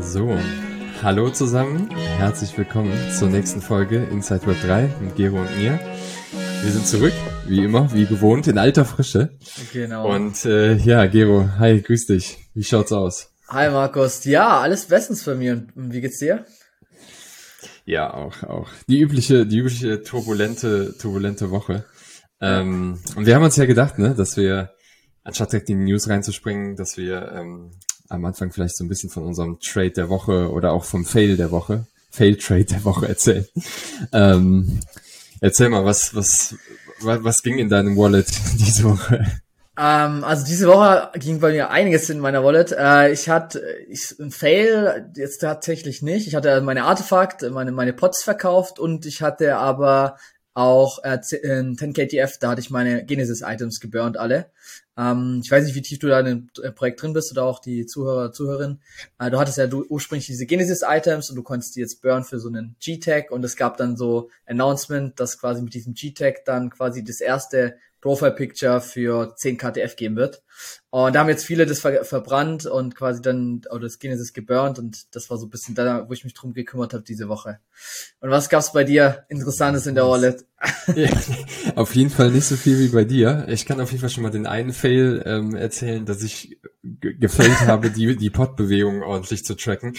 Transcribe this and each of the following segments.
So, hallo zusammen, herzlich willkommen zur nächsten Folge Inside Web 3 mit Gero und mir. Wir sind zurück, wie immer, wie gewohnt, in alter Frische. Genau. Und äh, ja, Gero, hi, grüß dich. Wie schaut's aus? Hi Markus, ja, alles bestens für mir. Und wie geht's dir? Ja, auch, auch. Die übliche, die übliche turbulente, turbulente Woche. Ähm, und wir haben uns ja gedacht, ne, dass wir, anstatt direkt in die News reinzuspringen, dass wir ähm, am Anfang vielleicht so ein bisschen von unserem Trade der Woche oder auch vom Fail der Woche, Fail Trade der Woche erzählen. Ähm, erzähl mal, was, was, was, was ging in deinem Wallet diese Woche? Ähm, also diese Woche ging bei mir einiges in meiner Wallet. Äh, ich hatte ich, ein Fail jetzt tatsächlich nicht. Ich hatte meine Artefakt, meine meine Pots verkauft und ich hatte aber auch äh, 10KTF, da hatte ich meine Genesis-Items geburnt alle. Ähm, ich weiß nicht, wie tief du da in dem äh, Projekt drin bist oder auch die Zuhörer, Zuhörerin. Äh, du hattest ja du, ursprünglich diese Genesis-Items und du konntest die jetzt burn für so einen G-Tag und es gab dann so Announcement, dass quasi mit diesem G-Tag dann quasi das erste Profile Picture für 10 KTF geben wird. Und da haben jetzt viele das ver verbrannt und quasi dann, oder das Genesis geburnt und das war so ein bisschen da, wo ich mich drum gekümmert habe diese Woche. Und was gab's bei dir Interessantes in der Wallet? Ja, auf jeden Fall nicht so viel wie bei dir. Ich kann auf jeden Fall schon mal den einen Fail ähm, erzählen, dass ich gefällt habe, die, die Pod-Bewegung ordentlich zu tracken,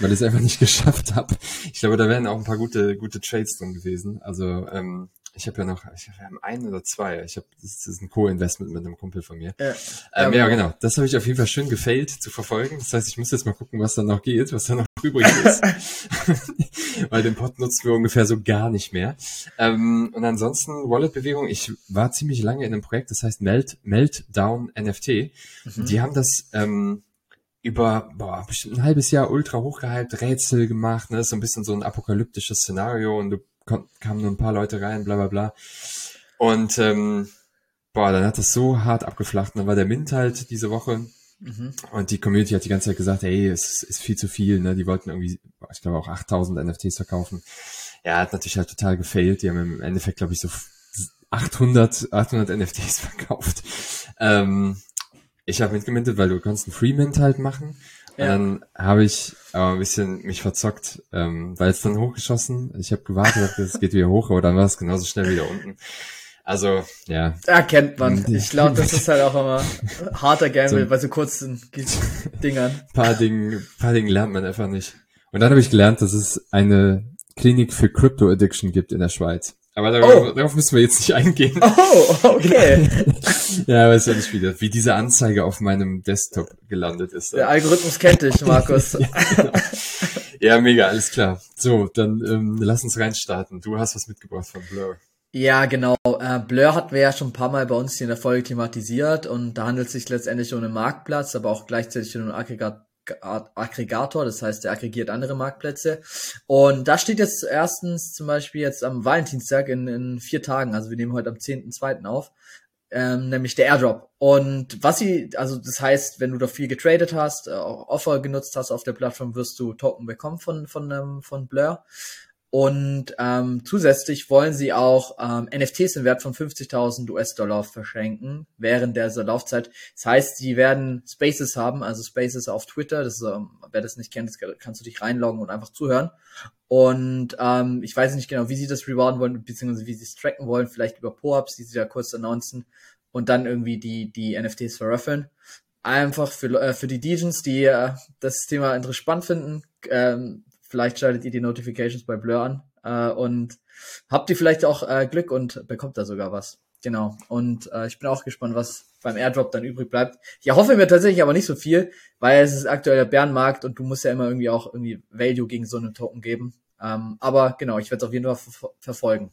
weil ich es einfach nicht geschafft habe. Ich glaube, da wären auch ein paar gute, gute Trades drin gewesen. Also ähm, ich habe ja noch, ich habe einen oder zwei. Ich habe, das ist ein Co-Investment mit einem Kumpel von mir. Ja, ähm, ja genau. Das habe ich auf jeden Fall schön gefailt zu verfolgen. Das heißt, ich muss jetzt mal gucken, was da noch geht, was da noch übrig ist. Weil den Pod nutzen wir ungefähr so gar nicht mehr. Ähm, und ansonsten Wallet-Bewegung. Ich war ziemlich lange in einem Projekt, das heißt Melt, Meltdown NFT. Mhm. Die haben das, ähm, über boah, bestimmt ein halbes Jahr ultra hochgehypt, Rätsel gemacht, ne? so ein bisschen so ein apokalyptisches Szenario und du kamen nur ein paar Leute rein, bla bla bla. Und ähm, boah, dann hat das so hart abgeflacht. Und dann war der Mint halt diese Woche. Mhm. Und die Community hat die ganze Zeit gesagt, ey, es ist viel zu viel. Ne? Die wollten irgendwie, ich glaube auch 8000 NFTs verkaufen. Ja, hat natürlich halt total gefailt. Die haben im Endeffekt, glaube ich, so 800, 800 NFTs verkauft. Ähm, ich habe mitgemintet, weil du kannst einen Free Mint halt machen. Ja. Dann habe ich aber ein bisschen mich verzockt, ähm, weil es dann hochgeschossen. Ich habe gewartet, es geht wieder hoch, aber dann war es genauso schnell wieder unten. Also, ja. Erkennt man. Ich glaube, das ist halt auch immer harter Gamble so, bei so kurzen Dingern. Paar Dingen, paar Dingen lernt man einfach nicht. Und dann habe ich gelernt, dass es eine Klinik für Crypto Addiction gibt in der Schweiz. Aber darauf, oh. darauf müssen wir jetzt nicht eingehen. Oh, okay. ja, weiß ja nicht, wie, das, wie diese Anzeige auf meinem Desktop gelandet ist. Der Algorithmus kennt dich, Markus. ja, genau. ja, mega, alles klar. So, dann ähm, lass uns reinstarten. Du hast was mitgebracht von Blur. Ja, genau. Äh, Blur hatten wir ja schon ein paar Mal bei uns hier in der Folge thematisiert und da handelt es sich letztendlich um einen Marktplatz, aber auch gleichzeitig um einen Aggregat Aggregator, das heißt, der aggregiert andere Marktplätze. Und da steht jetzt erstens zum Beispiel jetzt am Valentinstag in, in vier Tagen, also wir nehmen heute am 10.2. auf, ähm, nämlich der Airdrop. Und was sie, also das heißt, wenn du da viel getradet hast, äh, Offer genutzt hast auf der Plattform, wirst du Token bekommen von, von, ähm, von Blur. Und ähm, zusätzlich wollen sie auch ähm, NFTs im Wert von 50.000 US-Dollar verschenken während der Laufzeit. Das heißt, sie werden Spaces haben, also Spaces auf Twitter. Das ähm, wer das nicht kennt, das kannst du dich reinloggen und einfach zuhören. Und ähm, ich weiß nicht genau, wie sie das rewarden wollen, beziehungsweise wie sie es tracken wollen. Vielleicht über Po-Ups, die sie ja kurz announcen und dann irgendwie die die NFTs verraffeln. Einfach für äh, für die Degens, die äh, das Thema interessant finden. Ähm, Vielleicht schaltet ihr die Notifications bei Blur an äh, und habt ihr vielleicht auch äh, Glück und bekommt da sogar was. Genau. Und äh, ich bin auch gespannt, was beim Airdrop dann übrig bleibt. Ich hoffe mir tatsächlich aber nicht so viel, weil es ist aktuell der Bärenmarkt und du musst ja immer irgendwie auch irgendwie Value gegen so einen Token geben. Ähm, aber genau, ich werde es auf jeden Fall ver verfolgen.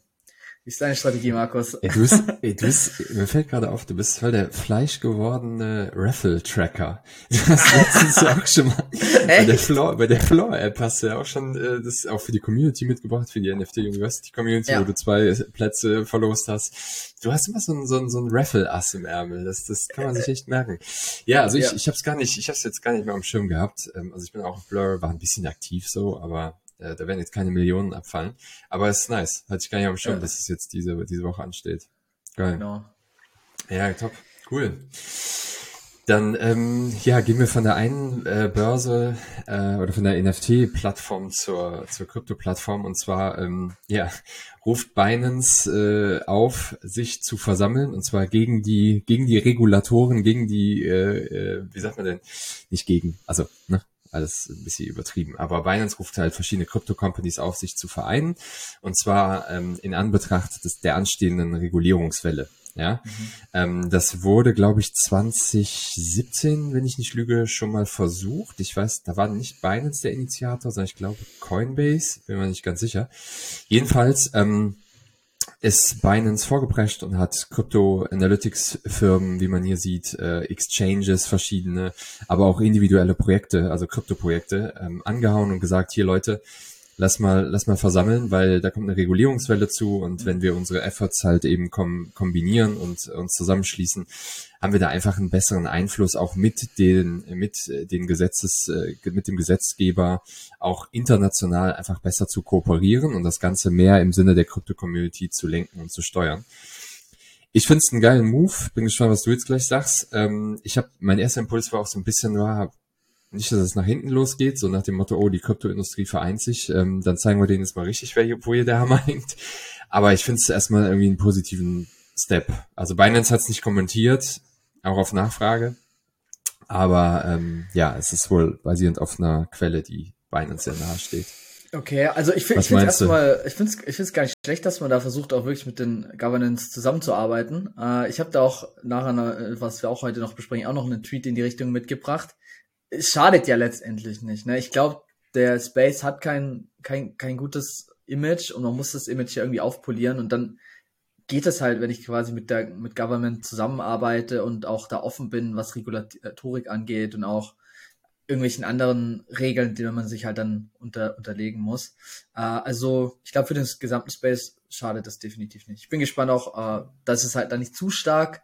Wie ist deine Strategie, Markus? Ey, du bist, ey, du bist, mir fällt gerade auf, du bist voll der fleischgewordene Raffle-Tracker. Du hast letztens ja auch schon mal bei der Floor, bei der Floor-App hast du ja auch schon äh, das auch für die Community mitgebracht, für die NFT University Community, ja. wo du zwei Plätze verlost hast. Du hast immer so ein, so ein, so ein Raffle-Ass im Ärmel. Das, das kann man sich echt merken. Ja, also ich, ja. ich hab's gar nicht, ich hab's jetzt gar nicht mehr am Schirm gehabt. Ähm, also ich bin auch auf Blur, war ein bisschen aktiv so, aber da werden jetzt keine Millionen abfallen. Aber es ist nice. Hatte ich gar nicht auf dem Schirm, ja. dass es jetzt diese, diese Woche ansteht. Geil. Genau. Ja, top. Cool. Dann ähm, ja, gehen wir von der einen äh, Börse äh, oder von der NFT-Plattform zur, zur Krypto-Plattform und zwar ähm, ja, ruft Binance äh, auf, sich zu versammeln und zwar gegen die gegen die Regulatoren, gegen die äh, äh, wie sagt man denn nicht gegen, also ne, alles ein bisschen übertrieben. Aber Binance ruft halt verschiedene Krypto-Companies auf, sich zu vereinen. Und zwar ähm, in Anbetracht des, der anstehenden Regulierungswelle. Ja, mhm. ähm, das wurde, glaube ich, 2017, wenn ich nicht lüge, schon mal versucht. Ich weiß, da war nicht Binance der Initiator, sondern ich glaube Coinbase, bin mir nicht ganz sicher. Jedenfalls ähm, ist Binance vorgeprescht und hat Crypto-Analytics-Firmen, wie man hier sieht, äh, Exchanges, verschiedene, aber auch individuelle Projekte, also Krypto-Projekte, ähm, angehauen und gesagt, hier Leute, lass mal, lass mal versammeln, weil da kommt eine Regulierungswelle zu und wenn wir unsere Efforts halt eben kom kombinieren und uns zusammenschließen, haben wir da einfach einen besseren Einfluss auch mit den, mit den Gesetzes, äh, mit dem Gesetzgeber auch international einfach besser zu kooperieren und das Ganze mehr im Sinne der Krypto-Community zu lenken und zu steuern. Ich finde es einen geilen Move. Bin gespannt, was du jetzt gleich sagst. Ähm, ich habe mein erster Impuls war auch so ein bisschen, war, nicht, dass es nach hinten losgeht, so nach dem Motto, oh, die Kryptoindustrie vereint sich, ähm, dann zeigen wir denen jetzt mal richtig, wer hier, wo hier der Hammer hängt. Aber ich finde es erstmal irgendwie einen positiven Step. Also Binance hat es nicht kommentiert, auch auf Nachfrage. Aber ähm, ja, es ist wohl basierend auf einer Quelle, die Binance sehr nahe steht. Okay, also ich finde finde erstmal, ich finde ich finde gar nicht schlecht, dass man da versucht auch wirklich mit den Governance zusammenzuarbeiten. Äh, ich habe da auch nachher, was wir auch heute noch besprechen, auch noch einen Tweet in die Richtung mitgebracht es schadet ja letztendlich nicht. Ne? Ich glaube, der Space hat kein, kein, kein gutes Image und man muss das Image ja irgendwie aufpolieren und dann geht es halt, wenn ich quasi mit der mit Government zusammenarbeite und auch da offen bin, was Regulatorik angeht und auch irgendwelchen anderen Regeln, denen man sich halt dann unter, unterlegen muss. Äh, also ich glaube, für den gesamten Space schadet das definitiv nicht. Ich bin gespannt auch, äh, dass es halt dann nicht zu stark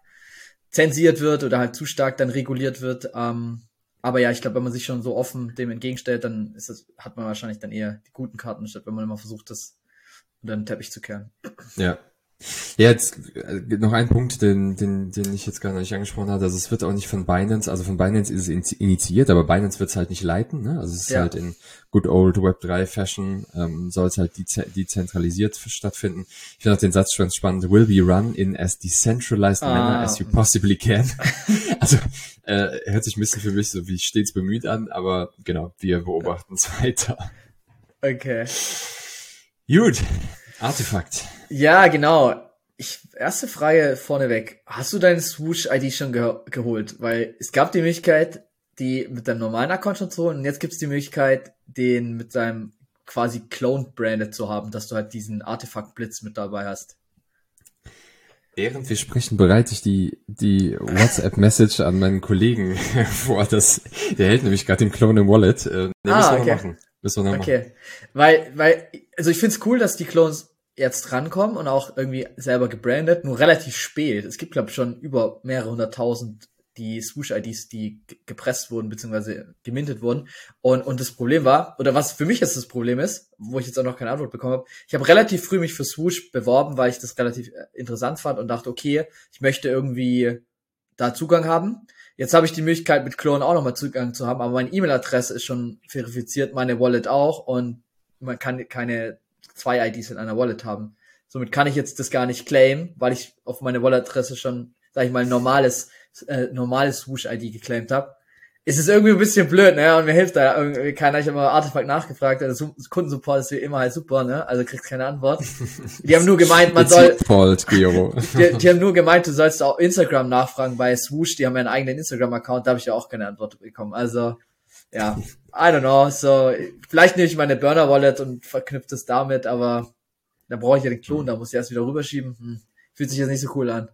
zensiert wird oder halt zu stark dann reguliert wird. Ähm, aber ja, ich glaube, wenn man sich schon so offen dem entgegenstellt, dann ist das, hat man wahrscheinlich dann eher die guten Karten, statt wenn man immer versucht, das unter den Teppich zu kehren. Ja. Ja, jetzt äh, noch ein Punkt, den, den, den ich jetzt gar nicht angesprochen habe. Also es wird auch nicht von Binance, also von Binance ist es initiiert, aber Binance wird es halt nicht leiten. Ne? Also es ist ja. halt in good old Web3 Fashion, ähm, soll es halt dezentralisiert stattfinden. Ich finde auch den Satz schon spannend. Will be run in as decentralized ah. manner as you possibly can. also äh, hört sich ein bisschen für mich so wie stets bemüht an, aber genau, wir beobachten es weiter. Okay. Gut. Artefakt. Ja, genau. Ich, erste Frage vorneweg. Hast du deinen Swoosh-ID schon ge geholt? Weil es gab die Möglichkeit, die mit deinem normalen Account schon zu holen und jetzt gibt es die Möglichkeit, den mit seinem quasi Clone branded zu haben, dass du halt diesen Artefakt-Blitz mit dabei hast. Während wir sprechen, bereite ich die, die WhatsApp-Message an meinen Kollegen vor. Das, der hält nämlich gerade den Clone im Wallet. Äh, den ah, müssen wir okay. machen. Müssen wir okay. machen. Weil, weil, also ich find's cool, dass die Clones jetzt rankommen und auch irgendwie selber gebrandet, nur relativ spät. Es gibt, glaube ich, schon über mehrere hunderttausend die Swoosh-IDs, die gepresst wurden, beziehungsweise gemintet wurden. Und, und das Problem war, oder was für mich jetzt das Problem ist, wo ich jetzt auch noch keine Antwort bekommen habe, ich habe relativ früh mich für Swoosh beworben, weil ich das relativ äh, interessant fand und dachte, okay, ich möchte irgendwie da Zugang haben. Jetzt habe ich die Möglichkeit, mit Clone auch nochmal Zugang zu haben, aber meine E-Mail-Adresse ist schon verifiziert, meine Wallet auch und man kann keine zwei IDs in einer Wallet haben. Somit kann ich jetzt das gar nicht claimen, weil ich auf meine Wallet-Adresse schon, sag ich mal, normales, äh, normales Swoosh-ID geclaimed habe es ist irgendwie ein bisschen blöd, ne? Und mir hilft da irgendwie keiner. Ich habe immer Artefakt nachgefragt. Also Kundensupport ist wie immer halt super, ne? Also kriegst keine Antwort. Die haben nur gemeint, man soll. Fault, Gero. Die, die, haben nur gemeint, du sollst auch Instagram nachfragen bei Swoosh. Die haben ja einen eigenen Instagram-Account. Da habe ich ja auch keine Antwort bekommen. Also ja, I don't know. So vielleicht nehme ich meine Burner Wallet und verknüpfe das damit, aber da brauche ich ja den Klon. Da muss ich erst wieder rüberschieben. Hm. Fühlt sich jetzt nicht so cool an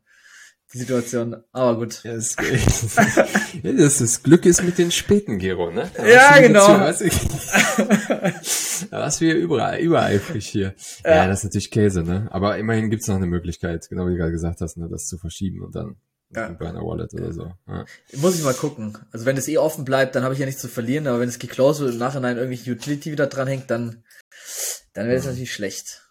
die Situation. Aber gut. Ja, das, das, das Glück ist mit den späten Gero, ne? Da ja, genau. da warst du hier überall, übereifrig hier. Ja. ja. das ist natürlich Käse, ne? Aber immerhin gibt's noch eine Möglichkeit, genau wie du gerade gesagt hast, ne, das zu verschieben und dann ja. bei einer Wallet oder so. Ja. Muss ich mal gucken. Also wenn es eh offen bleibt, dann habe ich ja nichts zu verlieren, aber wenn es geclosed wird und im Nachhinein irgendwelche Utility wieder dran hängt, dann, dann wäre es natürlich schlecht.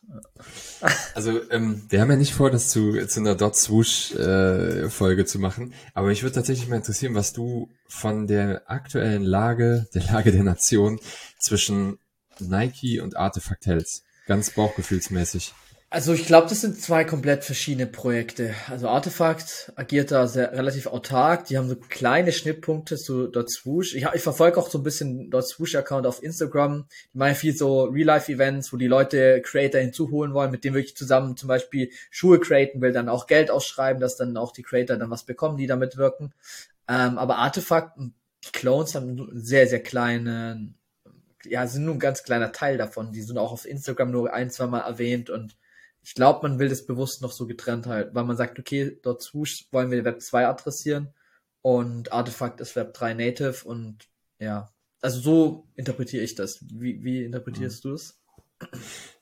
Also, ähm, wir haben ja nicht vor, das zu, zu einer Dot Swoosh äh, Folge zu machen, aber mich würde tatsächlich mal interessieren, was du von der aktuellen Lage, der Lage der Nation zwischen Nike und Artefakt hältst. Ganz bauchgefühlsmäßig. Also ich glaube, das sind zwei komplett verschiedene Projekte. Also Artefakt agiert da sehr relativ autark. Die haben so kleine Schnittpunkte zu Dot Swoosh. Ich, ich verfolge auch so ein bisschen Dot Swoosh Account auf Instagram. Die machen viel so Real-Life-Events, wo die Leute Creator hinzuholen wollen, mit denen wirklich zusammen zum Beispiel Schuhe createn will, dann auch Geld ausschreiben, dass dann auch die Creator dann was bekommen, die damit wirken. Ähm, aber Artefakt, die Clones haben sehr, sehr kleine, ja, sind nur ein ganz kleiner Teil davon. Die sind auch auf Instagram nur ein, zwei Mal erwähnt und ich glaube, man will das bewusst noch so getrennt halten, weil man sagt, okay, dort Swoosh wollen wir Web 2 adressieren und Artefakt ist Web 3 Native und ja, also so interpretiere ich das. Wie, wie interpretierst mhm. du es?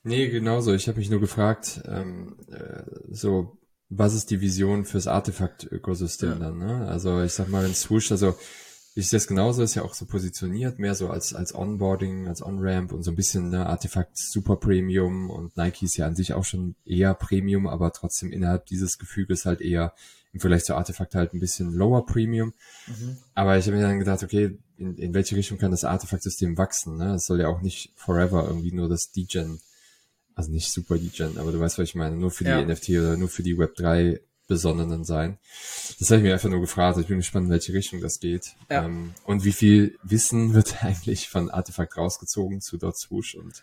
Nee, genauso. Ich habe mich nur gefragt, ähm, äh, so, was ist die Vision fürs Artefakt-Ökosystem ja. dann? Ne? Also ich sag mal, wenn Swoosh, also ich sehe es genauso, ist ja auch so positioniert, mehr so als, als Onboarding, als On-Ramp und so ein bisschen ne, Artefakt Super Premium und Nike ist ja an sich auch schon eher Premium, aber trotzdem innerhalb dieses Gefüges halt eher im Vergleich zu Artefakt halt ein bisschen lower Premium. Mhm. Aber ich habe mir dann gedacht, okay, in, in welche Richtung kann das Artefakt-System wachsen? Ne? Es soll ja auch nicht forever irgendwie nur das Degen, also nicht super Degen, aber du weißt, was ich meine, nur für die ja. NFT oder nur für die Web 3 Besonnenen sein. Das habe ich mir einfach nur gefragt. Ich bin gespannt, in welche Richtung das geht. Ja. Ähm, und wie viel Wissen wird eigentlich von Artefakt rausgezogen zu Dot Swoosh und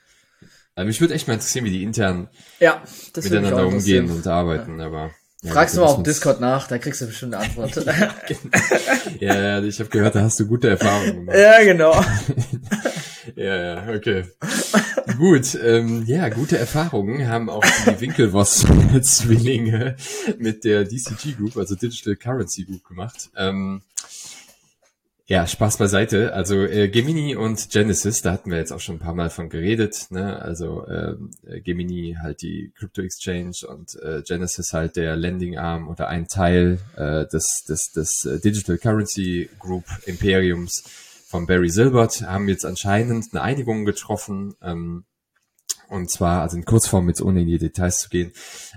äh, mich würde echt mal interessieren, wie die intern ja, miteinander umgehen und arbeiten, ja. aber ja, Fragst du mal auf Discord nach, da kriegst du bestimmt eine Antwort. ja, ja, ich habe gehört, da hast du gute Erfahrungen gemacht. Ja, genau. ja, ja, okay. Gut, ähm, ja, gute Erfahrungen haben auch die Winkelwoss-Zwillinge mit der DCG Group, also Digital Currency Group gemacht. Ähm, ja, Spaß beiseite. Also äh, Gemini und Genesis, da hatten wir jetzt auch schon ein paar Mal von geredet. Ne? Also ähm, Gemini halt die Crypto Exchange und äh, Genesis halt der Lending Arm oder ein Teil äh, des, des, des äh, Digital Currency Group Imperiums von Barry Silbert, haben jetzt anscheinend eine Einigung getroffen. Ähm, und zwar, also in Kurzform, jetzt ohne in die Details zu gehen,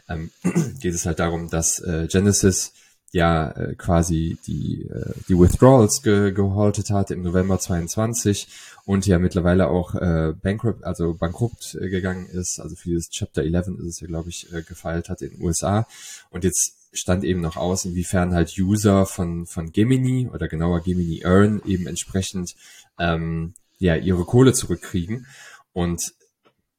ähm, geht es halt darum, dass äh, Genesis ja äh, quasi die, äh, die Withdrawals ge gehaltet hat im November 22 und ja mittlerweile auch äh, bankrupt, also bankrupt äh, gegangen ist, also für dieses Chapter 11 ist es ja, glaube ich, äh, gefeilt hat in den USA. Und jetzt stand eben noch aus, inwiefern halt User von, von Gemini oder genauer Gemini Earn eben entsprechend ähm, ja ihre Kohle zurückkriegen. Und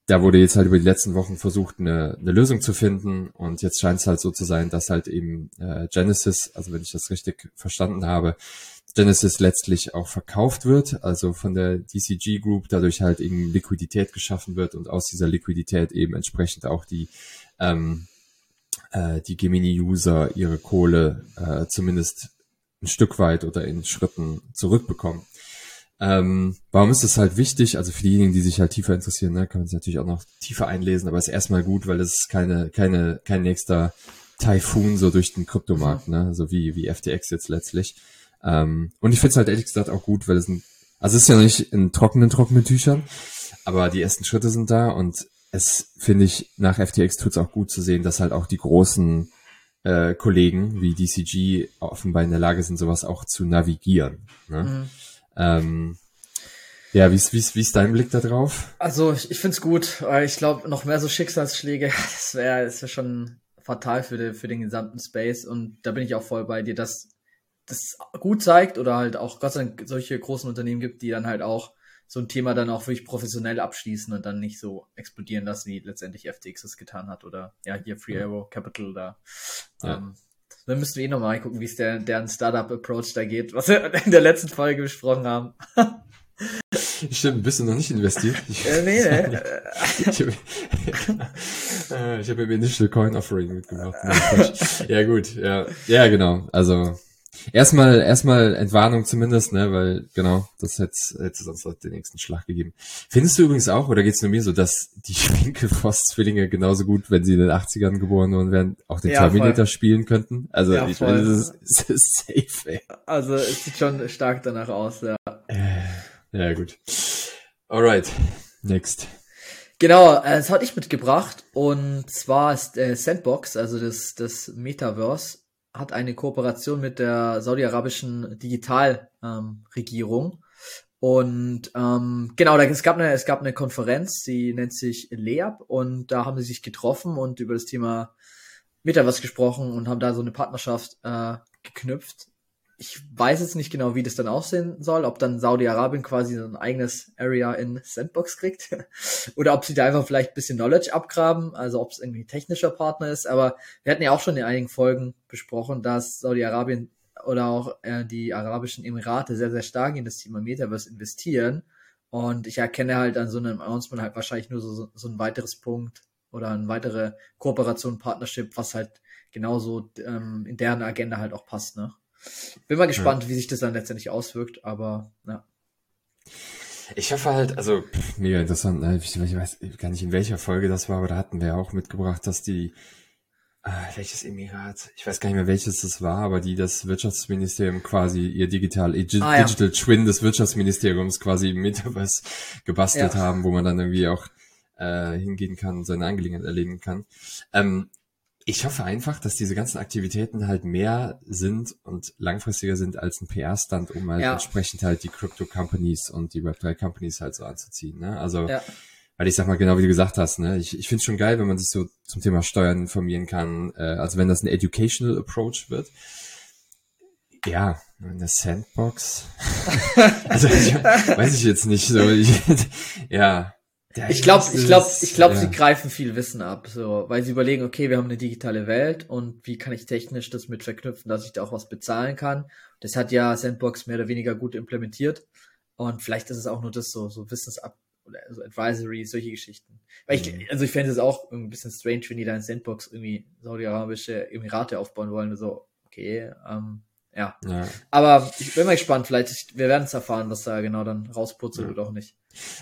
da wurde jetzt halt über die letzten Wochen versucht, eine, eine Lösung zu finden. Und jetzt scheint es halt so zu sein, dass halt eben äh, Genesis, also wenn ich das richtig verstanden habe, Genesis letztlich auch verkauft wird, also von der DCG Group dadurch halt eben Liquidität geschaffen wird und aus dieser Liquidität eben entsprechend auch die ähm, äh, die Gemini-User ihre Kohle äh, zumindest ein Stück weit oder in Schritten zurückbekommen. Ähm, warum ist das halt wichtig? Also für diejenigen, die sich halt tiefer interessieren, ne, kann man es natürlich auch noch tiefer einlesen, aber es ist erstmal gut, weil es keine, keine, kein nächster Typhoon so durch den Kryptomarkt, ne, so wie, wie FTX jetzt letztlich. Ähm, und ich finde es halt ehrlich gesagt auch gut, weil es ein, also es ist ja noch nicht in trockenen, trockenen Tüchern, aber die ersten Schritte sind da und es finde ich nach FTX tut es auch gut zu sehen, dass halt auch die großen äh, Kollegen wie DCG offenbar in der Lage sind, sowas auch zu navigieren. Ne? Mhm. Ähm, ja, wie ist, wie, ist, wie ist dein Blick da drauf? Also ich, ich finde es gut, weil ich glaube, noch mehr so Schicksalsschläge, das wäre das wär schon fatal für, die, für den gesamten Space. Und da bin ich auch voll bei dir, dass das gut zeigt oder halt auch Gott sei Dank solche großen Unternehmen gibt, die dann halt auch so ein Thema dann auch wirklich professionell abschließen und dann nicht so explodieren lassen, wie letztendlich FTX es getan hat oder ja, hier Free Arrow Capital da. Ja. Ähm, dann müssten wir eh nochmal gucken, wie es der, deren Startup-Approach da geht, was wir in der letzten Folge besprochen haben. Stimmt, bist du noch nicht investiert? Ich, äh, nee, nee. ich habe äh, hab im Initial Coin Offering mitgemacht. ja, gut, ja. Ja, genau. Also, Erstmal, erstmal Entwarnung zumindest, ne, weil genau, das hätte, hätte sonst den nächsten Schlag gegeben. Findest du übrigens auch, oder geht's nur mir so, dass die Winkelfoss-Zwillinge genauso gut, wenn sie in den 80ern geboren worden wären, auch den ja, Terminator voll. spielen könnten? Also ja, ich meine, das ist, das ist safe, ey. Also es sieht schon stark danach aus, ja. Äh, ja, gut. Alright, next. Genau, das hatte ich mitgebracht und zwar ist äh, Sandbox, also das, das Metaverse, hat eine Kooperation mit der saudi-arabischen Digitalregierung. Ähm, und ähm, genau, da, es, gab eine, es gab eine Konferenz, die nennt sich LEAP und da haben sie sich getroffen und über das Thema Metaverse gesprochen und haben da so eine Partnerschaft äh, geknüpft ich weiß jetzt nicht genau, wie das dann aussehen soll, ob dann Saudi-Arabien quasi so ein eigenes Area in Sandbox kriegt oder ob sie da einfach vielleicht ein bisschen Knowledge abgraben, also ob es irgendwie technischer Partner ist. Aber wir hatten ja auch schon in einigen Folgen besprochen, dass Saudi-Arabien oder auch äh, die arabischen Emirate sehr, sehr stark in das Thema Metaverse investieren. Und ich erkenne halt an so einem Announcement halt wahrscheinlich nur so, so ein weiteres Punkt oder eine weitere Kooperation, Partnership, was halt genauso ähm, in deren Agenda halt auch passt, ne? Bin mal gespannt, ja. wie sich das dann letztendlich auswirkt, aber ja. Ich hoffe halt, also mega interessant, ne? ich, weiß gar nicht in welcher Folge das war, aber da hatten wir ja auch mitgebracht, dass die äh, welches Emirat, ich weiß gar nicht mehr welches das war, aber die das Wirtschaftsministerium quasi ihr digital ah, Digital ja. Twin des Wirtschaftsministeriums quasi im Metaverse gebastelt ja. haben, wo man dann irgendwie auch äh, hingehen kann und seine Angelegenheiten erleben kann. Ähm, ich hoffe einfach, dass diese ganzen Aktivitäten halt mehr sind und langfristiger sind als ein PR-Stand, um halt ja. entsprechend halt die Crypto-Companies und die Web3-Companies halt so anzuziehen. Ne? Also, ja. weil ich sag mal genau wie du gesagt hast, ne? ich, ich finde es schon geil, wenn man sich so zum Thema Steuern informieren kann, äh, also wenn das ein Educational Approach wird. Ja, eine Sandbox. also ich, weiß ich jetzt nicht so. Ich, ja, ich glaube, ich glaube, ich glaube, ja. sie greifen viel Wissen ab, so, weil sie überlegen, okay, wir haben eine digitale Welt und wie kann ich technisch das mit verknüpfen, dass ich da auch was bezahlen kann. Das hat ja Sandbox mehr oder weniger gut implementiert und vielleicht ist es auch nur das so, so Wissensab oder so Advisory, solche Geschichten. Weil ich, mhm. also ich fände es auch ein bisschen strange, wenn die da in Sandbox irgendwie saudi-arabische Emirate aufbauen wollen, so, okay, ähm, ja. ja. Aber ich bin mal gespannt, vielleicht, wir werden es erfahren, was da genau dann rausputzelt ja. oder auch nicht.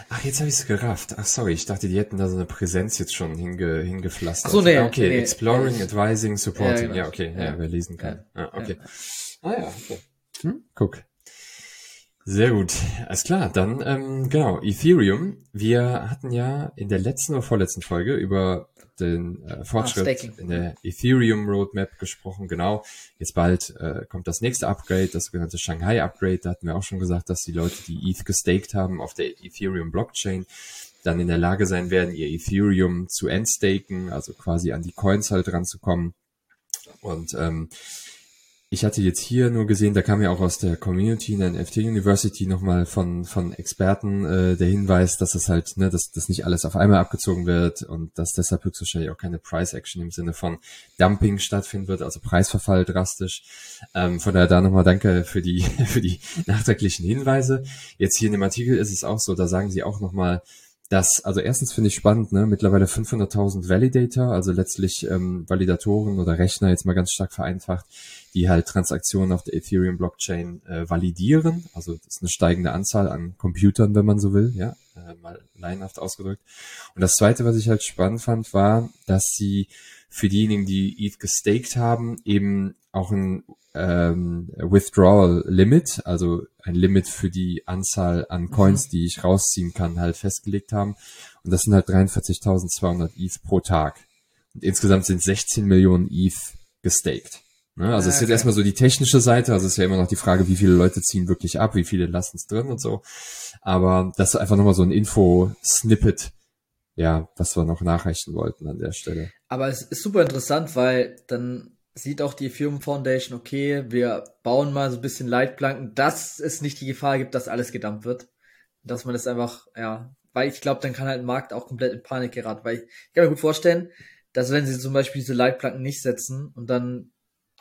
Ach, jetzt habe ich es gerafft. Ach, sorry, ich dachte, die hätten da so eine Präsenz jetzt schon hinge, hingepflastert. Ach so, nee. Okay, nee, Exploring, nee. Advising, Supporting. Ja, genau. ja okay, ja, wer lesen kann. Ja. Ah, okay. Ah ja, okay. Hm? Guck. Sehr gut, alles klar. Dann ähm, genau Ethereum. Wir hatten ja in der letzten oder vorletzten Folge über den äh, Fortschritt ah, in der Ethereum Roadmap gesprochen. Genau. Jetzt bald äh, kommt das nächste Upgrade, das sogenannte Shanghai Upgrade. Da hatten wir auch schon gesagt, dass die Leute, die ETH gestaked haben auf der Ethereum Blockchain, dann in der Lage sein werden, ihr Ethereum zu endstaken, also quasi an die Coins halt ranzukommen. Und ähm, ich hatte jetzt hier nur gesehen, da kam ja auch aus der Community in der NFT University nochmal von, von Experten äh, der Hinweis, dass es halt, ne, dass das nicht alles auf einmal abgezogen wird und dass deshalb höchstwahrscheinlich auch keine Price Action im Sinne von Dumping stattfinden wird, also Preisverfall drastisch. Ähm, von daher da nochmal danke für die, für die nachträglichen Hinweise. Jetzt hier in dem Artikel ist es auch so, da sagen sie auch nochmal, dass, also erstens finde ich spannend, ne, mittlerweile 500.000 Validator, also letztlich ähm, Validatoren oder Rechner, jetzt mal ganz stark vereinfacht, die halt Transaktionen auf der Ethereum Blockchain äh, validieren. Also das ist eine steigende Anzahl an Computern, wenn man so will, ja, äh, mal laienhaft ausgedrückt. Und das zweite, was ich halt spannend fand, war, dass sie für diejenigen, die ETH gestaked haben, eben auch ein ähm, Withdrawal Limit, also ein Limit für die Anzahl an mhm. Coins, die ich rausziehen kann, halt festgelegt haben. Und das sind halt 43.200 ETH pro Tag. Und insgesamt sind 16 Millionen ETH gestaked. Ne? Also es ist jetzt erstmal so die technische Seite, also es ist ja immer noch die Frage, wie viele Leute ziehen wirklich ab, wie viele lassen es drin und so. Aber das ist einfach nochmal so ein Info-Snippet, ja, was wir noch nachreichen wollten an der Stelle. Aber es ist super interessant, weil dann sieht auch die Firmen Foundation, okay, wir bauen mal so ein bisschen Leitplanken, dass es nicht die Gefahr gibt, dass alles gedumpt wird. Dass man das einfach, ja, weil ich glaube, dann kann halt ein Markt auch komplett in Panik geraten, weil ich kann mir gut vorstellen, dass wenn sie zum Beispiel diese Leitplanken nicht setzen und dann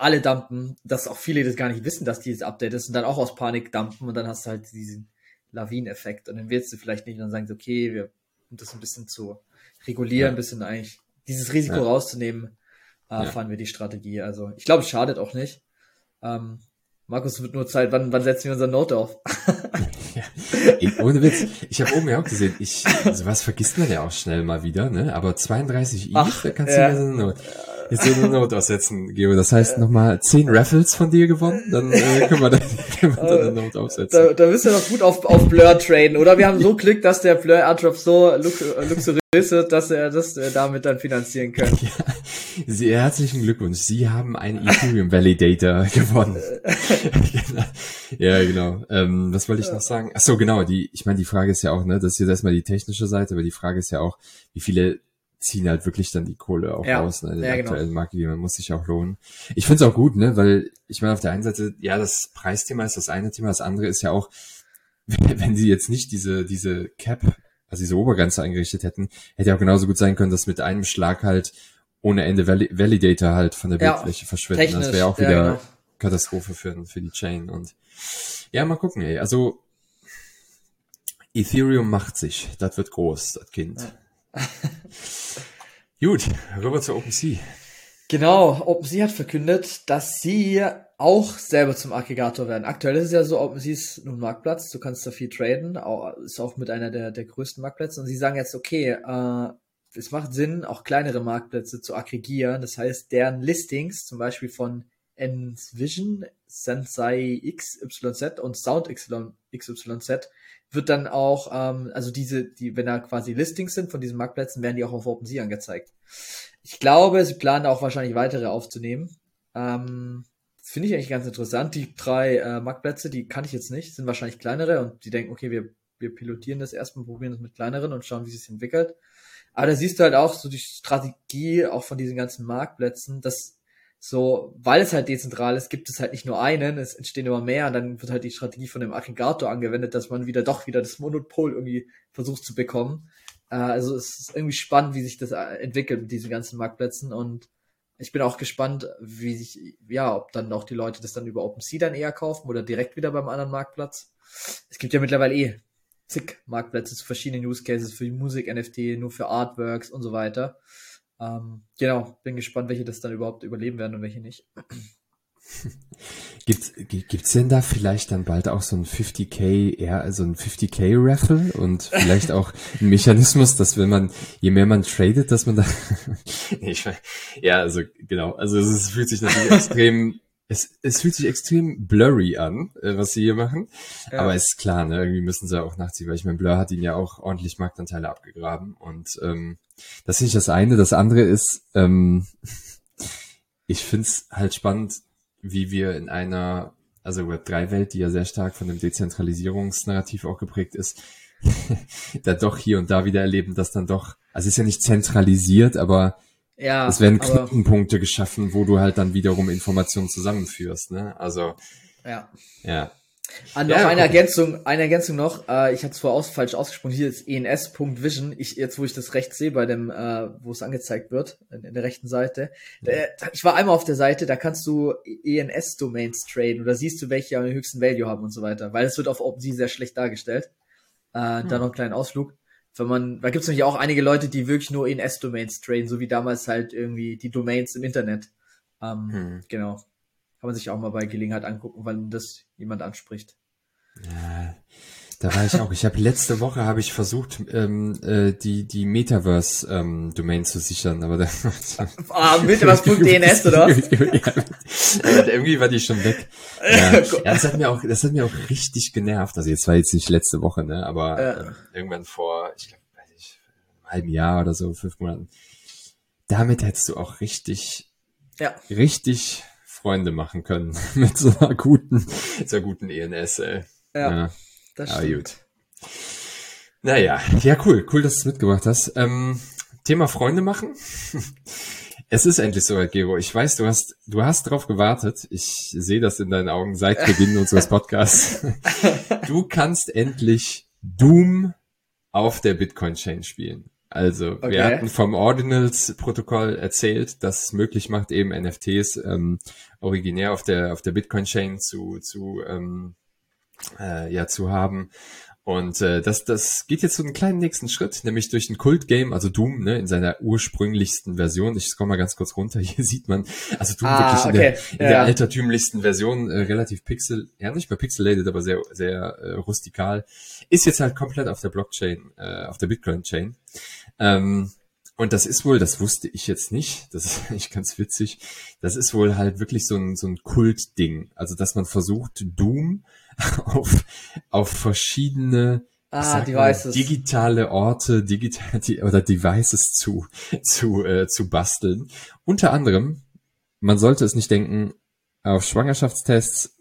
alle dumpen, dass auch viele das gar nicht wissen, dass dieses Update ist und dann auch aus Panik dumpen und dann hast du halt diesen Lawineffekt und dann willst du vielleicht nicht und dann sagen sie, okay, wir um das ein bisschen zu regulieren, ja. ein bisschen eigentlich dieses Risiko ja. rauszunehmen, äh, fahren wir die Strategie. Also ich glaube, es schadet auch nicht. Ähm, Markus wird nur Zeit, wann, wann setzen wir unser Note auf? ja. Ich, ohne Witz, ich habe oben ja auch gesehen, ich, also was vergisst man ja auch schnell mal wieder, ne? Aber 32 i, da kannst ja. du ja so eine Note jetzt so eine Note aussetzen, Geo. Das heißt nochmal zehn Raffles von dir gewonnen, dann äh, können wir dann, können wir dann eine Note aufsetzen. Da, da müssen wir noch gut auf, auf Blur traden, oder? Wir haben so Glück, dass der Blur Airdrop so lux luxuriös ist, dass er das äh, damit dann finanzieren kann. Ja, sehr herzlichen Glückwunsch. Sie haben einen Ethereum Validator gewonnen. Genau. ja, genau. Ähm, was wollte ich noch sagen? Ach so, genau. Die, ich meine, die Frage ist ja auch, ne, das ist jetzt erstmal die technische Seite, aber die Frage ist ja auch, wie viele ziehen halt wirklich dann die Kohle auch ja. raus, ne, den ja, genau. aktuellen genau. Markt, man muss sich auch lohnen. Ich finde es auch gut, ne, weil ich meine, auf der einen Seite, ja, das Preisthema ist das eine Thema, das andere ist ja auch, wenn sie jetzt nicht diese, diese Cap, also diese Obergrenze eingerichtet hätten, hätte ja auch genauso gut sein können, dass mit einem Schlag halt ohne Ende Validator halt von der Bildfläche ja, verschwinden. Das wäre auch wieder genau. Katastrophe für, für die Chain und ja, mal gucken, ey. Also Ethereum macht sich. Das wird groß, das Kind. Gut, rüber zu OpenSea. Genau, OpenSea hat verkündet, dass sie auch selber zum Aggregator werden. Aktuell ist es ja so, OpenSea ist nun Marktplatz, du kannst da viel traden, ist auch mit einer der, der größten Marktplätze und sie sagen jetzt, okay, äh, es macht Sinn, auch kleinere Marktplätze zu aggregieren. Das heißt, deren Listings, zum Beispiel von Envision, Sensei XYZ und Sound XYZ, wird dann auch, ähm, also diese, die, wenn da quasi Listings sind von diesen Marktplätzen, werden die auch auf OpenSea angezeigt. Ich glaube, sie planen auch wahrscheinlich weitere aufzunehmen. Ähm, finde ich eigentlich ganz interessant. Die drei äh, Marktplätze, die kann ich jetzt nicht, sind wahrscheinlich kleinere und die denken, okay, wir, wir pilotieren das erstmal, probieren das mit kleineren und schauen, wie sich entwickelt. Aber da siehst du halt auch so die Strategie auch von diesen ganzen Marktplätzen, dass so, weil es halt dezentral ist, gibt es halt nicht nur einen, es entstehen immer mehr und dann wird halt die Strategie von dem Aggregator angewendet, dass man wieder doch wieder das Monopol irgendwie versucht zu bekommen. Äh, also es ist irgendwie spannend, wie sich das äh, entwickelt mit diesen ganzen Marktplätzen und ich bin auch gespannt, wie sich, ja, ob dann auch die Leute das dann über OpenSea dann eher kaufen oder direkt wieder beim anderen Marktplatz. Es gibt ja mittlerweile eh zig Marktplätze zu verschiedenen Use Cases für Musik, NFT, nur für Artworks und so weiter. Ähm, genau, bin gespannt, welche das dann überhaupt überleben werden und welche nicht. Gibt's, gibt's denn da vielleicht dann bald auch so ein 50k, eher so ein 50k Raffle und vielleicht auch ein Mechanismus, dass wenn man, je mehr man tradet, dass man da, ich, ja, also genau, also es fühlt sich natürlich extrem es, es fühlt sich extrem blurry an, äh, was sie hier machen. Ja. Aber ist klar, ne? irgendwie müssen sie auch nachziehen, weil ich mein Blur hat ihn ja auch ordentlich Marktanteile abgegraben. Und ähm, das ist das eine. Das andere ist, ähm, ich find's halt spannend, wie wir in einer, also Web3-Welt, die ja sehr stark von dem Dezentralisierungsnarrativ auch geprägt ist, da doch hier und da wieder erleben, dass dann doch, also es ist ja nicht zentralisiert, aber ja, es werden Knotenpunkte geschaffen, wo du halt dann wiederum Informationen zusammenführst, ne? Also ja. Ja. Ah, noch ja, eine Ergänzung, eine Ergänzung noch. Äh, ich hatte es vorher aus, falsch ausgesprochen. Hier ist ens.vision. Ich jetzt, wo ich das rechts sehe, bei dem, äh, wo es angezeigt wird, in, in der rechten Seite. Da, ich war einmal auf der Seite, da kannst du ENS-Domains traden oder siehst du, welche am höchsten Value haben und so weiter, weil es wird auf OpenSea sehr schlecht dargestellt. Äh, hm. Da noch einen kleinen Ausflug wenn man, da gibt es nämlich auch einige Leute, die wirklich nur in S-Domains traden, so wie damals halt irgendwie die Domains im Internet. Ähm, hm. Genau. Kann man sich auch mal bei Gelegenheit angucken, wann das jemand anspricht. Ja, da war ich auch. Ich habe letzte Woche habe ich versucht, ähm, äh, die die Metaverse ähm, Domain zu sichern, aber da ah, Metaverse.dns oder? ja, irgendwie war die schon weg. Ja. ja, das hat mir auch das hat mir auch richtig genervt. Also jetzt war jetzt nicht letzte Woche, ne, aber ja. ähm, irgendwann vor, ich glaube, weiß ich, einem halben Jahr oder so, fünf Monaten. Damit hättest du auch richtig, ja. richtig Freunde machen können mit so einer guten, so einer guten ENS. Ey. Ja. ja das ah, gut. Naja, ja, cool. Cool, dass du es mitgebracht hast. Ähm, Thema Freunde machen. es ist endlich soweit, Gero. Ich weiß, du hast, du hast drauf gewartet. Ich sehe das in deinen Augen seit Beginn unseres Podcasts. du kannst endlich Doom auf der Bitcoin-Chain spielen. Also, okay. wir hatten vom Ordinals-Protokoll erzählt, dass es möglich macht, eben NFTs ähm, originär auf der auf der Bitcoin-Chain zu zu ähm, äh, ja zu haben. Und äh, das, das geht jetzt so einen kleinen nächsten Schritt, nämlich durch ein Kult-Game, also Doom, ne, in seiner ursprünglichsten Version. Ich scroll mal ganz kurz runter, hier sieht man, also Doom ah, wirklich in, der, in ja. der altertümlichsten Version, äh, relativ pixel, ja nicht mehr pixelated, aber sehr, sehr äh, rustikal, ist jetzt halt komplett auf der Blockchain, äh, auf der Bitcoin-Chain. Ähm, und das ist wohl, das wusste ich jetzt nicht, das ist eigentlich ganz witzig, das ist wohl halt wirklich so ein, so ein Kult-Ding. Also, dass man versucht, Doom auf, auf verschiedene ah, Devices. Digitale Orte, digital oder Devices zu, zu, äh, zu basteln. Unter anderem, man sollte es nicht denken, auf Schwangerschaftstests,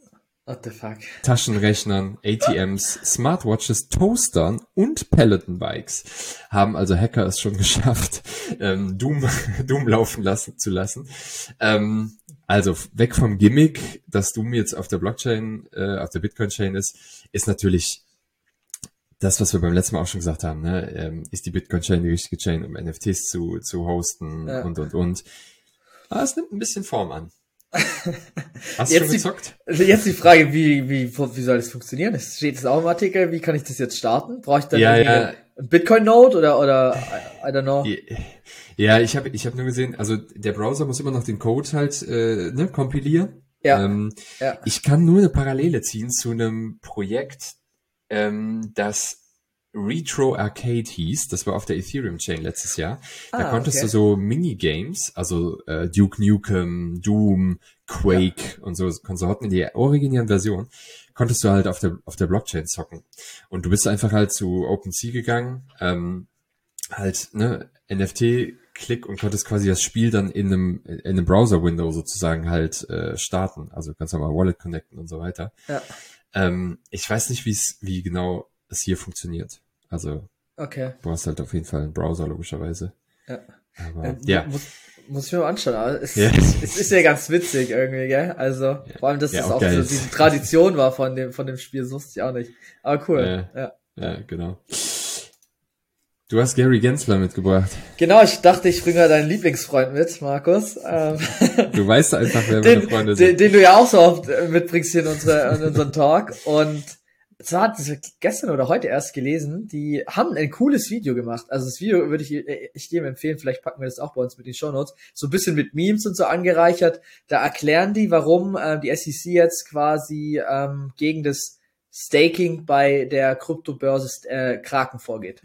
What the fuck? Taschenrechnern, ATMs, Smartwatches, Toastern und Peloton-Bikes haben also Hacker es schon geschafft, ähm, Doom, Doom laufen lassen zu lassen. Ähm, also weg vom Gimmick, dass Doom jetzt auf der Blockchain, äh, auf der Bitcoin-Chain ist, ist natürlich das, was wir beim letzten Mal auch schon gesagt haben, ne? ähm, ist die Bitcoin-Chain die richtige Chain, um NFTs zu, zu hosten ja. und, und, und. Aber es nimmt ein bisschen Form an. Hast du schon gezockt? Die, jetzt die Frage, wie, wie, wie soll das funktionieren? Es steht es auch im Artikel, wie kann ich das jetzt starten? Brauche ich dann ja, ja. Bitcoin-Node oder, oder, I don't know? Ja, ich habe ich hab nur gesehen, also der Browser muss immer noch den Code halt äh, ne, kompilieren. Ja. Ähm, ja. Ich kann nur eine Parallele ziehen zu einem Projekt, ähm, das Retro Arcade hieß. Das war auf der Ethereum Chain letztes Jahr. Da ah, konntest okay. du so Minigames, also äh, Duke Nukem, Doom, Quake ja. und so Konsorten in der originären Version, konntest du halt auf der auf der Blockchain zocken. Und du bist einfach halt zu OpenSea gegangen, ähm, halt ne NFT Klick und konntest quasi das Spiel dann in einem in einem Browser Window sozusagen halt äh, starten. Also kannst du mal Wallet connecten und so weiter. Ja. Ähm, ich weiß nicht, wie es wie genau es hier funktioniert. Also okay. du hast halt auf jeden Fall einen Browser, logischerweise. Ja. Aber, äh, ja. Muss, muss ich mir mal anschauen. Aber es, ja. es, es ist ja ganz witzig irgendwie, gell? Also, ja. vor allem, dass ja, es auch, auch so diese Tradition war von dem, von dem Spiel, das wusste ich auch nicht. Aber cool. Ja, ja. genau. Du hast Gary Gensler mitgebracht. Genau, ich dachte, ich bringe deinen Lieblingsfreund mit, Markus. Ähm, du weißt einfach, wer den, meine Freunde sind. Den, den, du ja auch so oft mitbringst hier in, unsere, in unseren Talk. Und zwar hat es gestern oder heute erst gelesen, die haben ein cooles Video gemacht. Also das Video würde ich, ich dir empfehlen, vielleicht packen wir das auch bei uns mit den Show Notes. So ein bisschen mit Memes und so angereichert. Da erklären die, warum äh, die SEC jetzt quasi ähm, gegen das Staking bei der Kryptobörse äh, Kraken vorgeht.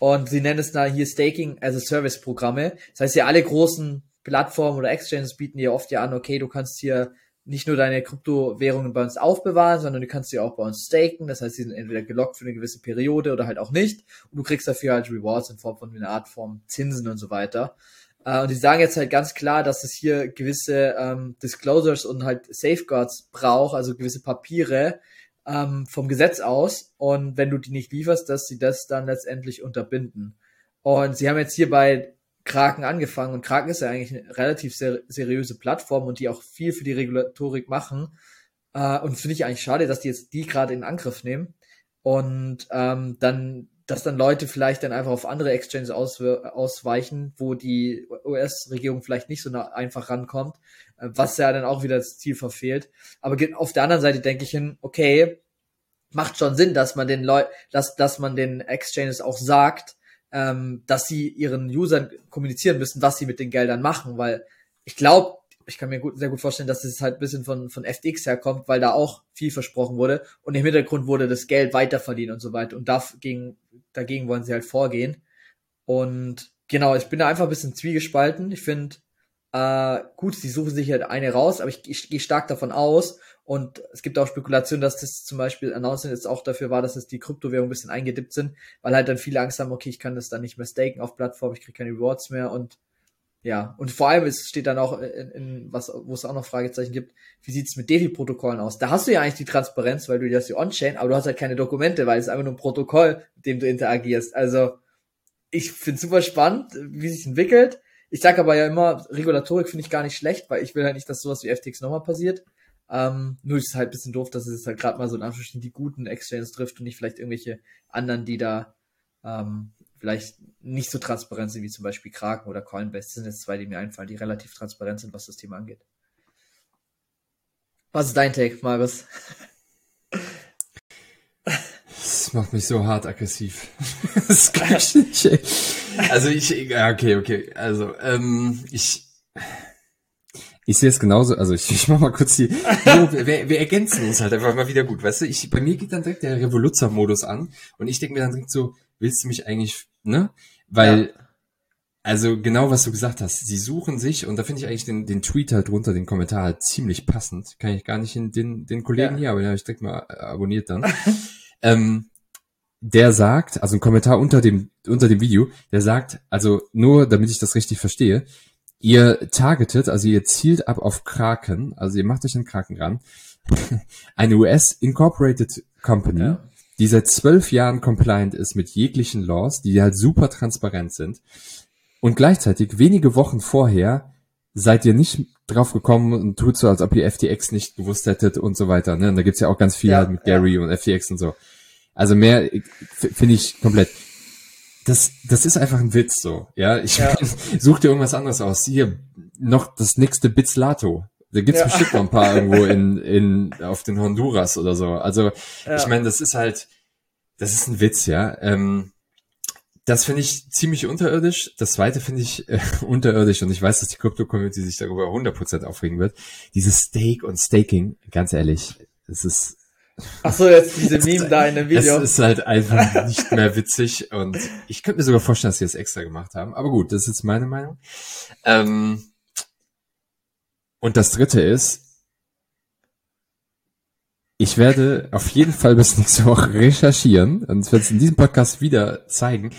Und sie nennen es da hier Staking as a Service Programme. Das heißt ja, alle großen Plattformen oder Exchanges bieten dir oft ja an, okay, du kannst hier nicht nur deine Kryptowährungen bei uns aufbewahren, sondern du kannst sie auch bei uns staken. Das heißt, sie sind entweder gelockt für eine gewisse Periode oder halt auch nicht. Und du kriegst dafür halt Rewards in Form von einer Art von Zinsen und so weiter. Äh, und die sagen jetzt halt ganz klar, dass es hier gewisse ähm, Disclosures und halt Safeguards braucht, also gewisse Papiere ähm, vom Gesetz aus. Und wenn du die nicht lieferst, dass sie das dann letztendlich unterbinden. Und sie haben jetzt hier bei Kraken angefangen und Kraken ist ja eigentlich eine relativ ser seriöse Plattform und die auch viel für die Regulatorik machen. Äh, und finde ich eigentlich schade, dass die jetzt die gerade in Angriff nehmen und ähm, dann, dass dann Leute vielleicht dann einfach auf andere Exchanges aus, ausweichen, wo die US-Regierung vielleicht nicht so einfach rankommt, äh, was ja dann auch wieder das Ziel verfehlt. Aber auf der anderen Seite denke ich hin, okay, macht schon Sinn, dass man den Leuten, dass, dass man den Exchanges auch sagt, ähm, dass sie ihren Usern kommunizieren müssen, was sie mit den Geldern machen, weil ich glaube, ich kann mir gut, sehr gut vorstellen, dass es halt ein bisschen von, von FTX herkommt, weil da auch viel versprochen wurde und im Hintergrund wurde das Geld weiterverdient und so weiter und dagegen, dagegen wollen sie halt vorgehen. Und genau, ich bin da einfach ein bisschen zwiegespalten. Ich finde, äh, gut, sie suchen sich halt eine raus, aber ich, ich gehe stark davon aus und es gibt auch Spekulationen, dass das zum Beispiel Announcement jetzt auch dafür war, dass es die Kryptowährung ein bisschen eingedippt sind, weil halt dann viele Angst haben, okay, ich kann das dann nicht mehr staken auf Plattform, ich kriege keine Rewards mehr und ja, und vor allem es steht dann auch in, in was, wo es auch noch Fragezeichen gibt, wie sieht's mit DeFi-Protokollen aus? Da hast du ja eigentlich die Transparenz, weil du das ja on-chain, aber du hast halt keine Dokumente, weil es einfach nur ein Protokoll, mit dem du interagierst. Also ich finde super spannend, wie sich entwickelt. Ich sage aber ja immer, Regulatorik finde ich gar nicht schlecht, weil ich will halt nicht, dass sowas wie FTX nochmal passiert. Ähm, nur ist es halt bisschen doof, dass es halt gerade mal so in Anführungsstrichen die guten Exchanges trifft und nicht vielleicht irgendwelche anderen, die da ähm, vielleicht nicht so transparent sind wie zum Beispiel Kraken oder Coinbase. Das sind jetzt zwei, die mir einfallen, die relativ transparent sind, was das Thema angeht. Was ist dein Take, Marius? macht mich so hart aggressiv. das kann ich nicht, ey. Also ich, okay, okay. Also, ähm, ich, ich sehe es genauso, also ich, ich mach mal kurz die, jo, wir, wir ergänzen uns halt einfach mal wieder gut, weißt du, ich, bei mir geht dann direkt der Revoluzzer-Modus an und ich denke mir dann direkt so, willst du mich eigentlich, ne? Weil, ja. also genau was du gesagt hast, sie suchen sich, und da finde ich eigentlich den, den Tweet halt drunter, den Kommentar halt ziemlich passend, kann ich gar nicht in den, den Kollegen ja. hier, aber den habe ich direkt mal äh, abonniert dann. ähm, der sagt, also ein Kommentar unter dem, unter dem Video, der sagt, also nur damit ich das richtig verstehe, ihr targetet, also ihr zielt ab auf Kraken, also ihr macht euch einen Kraken ran, eine US Incorporated Company, ja. die seit zwölf Jahren compliant ist mit jeglichen Laws, die halt super transparent sind. Und gleichzeitig wenige Wochen vorher seid ihr nicht drauf gekommen und tut so, als ob ihr FTX nicht gewusst hättet und so weiter. Ne? Und da gibt's ja auch ganz viel ja, halt mit Gary ja. und FTX und so. Also mehr finde ich komplett. Das, das ist einfach ein Witz so. Ja, ich ja. such dir irgendwas anderes aus. Hier noch das nächste Bitslato. Da gibt's ja. bestimmt noch ein paar irgendwo in, in auf den Honduras oder so. Also ja. ich meine, das ist halt, das ist ein Witz, ja. Ähm, das finde ich ziemlich unterirdisch. Das zweite finde ich äh, unterirdisch und ich weiß, dass die Krypto-Community sich darüber 100% aufregen wird. Dieses Stake und Staking, ganz ehrlich, es ist Ach so, jetzt diese Meme da in dem Video. Es ist halt einfach nicht mehr witzig und ich könnte mir sogar vorstellen, dass sie das extra gemacht haben. Aber gut, das ist jetzt meine Meinung. Ähm, und das dritte ist, ich werde auf jeden Fall bis nächste Woche recherchieren und werde es in diesem Podcast wieder zeigen,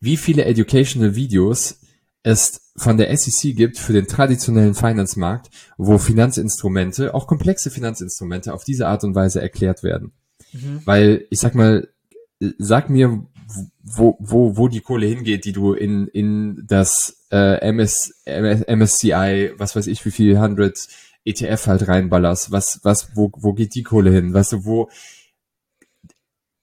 wie viele educational Videos es von der SEC gibt für den traditionellen Finanzmarkt, wo Finanzinstrumente, auch komplexe Finanzinstrumente, auf diese Art und Weise erklärt werden. Mhm. Weil, ich sag mal, sag mir, wo, wo, wo die Kohle hingeht, die du in, in das äh, MS, MS, MSCI, was weiß ich, wie viel 100 ETF halt reinballerst, was, was, wo, wo geht die Kohle hin? Weißt du, wo,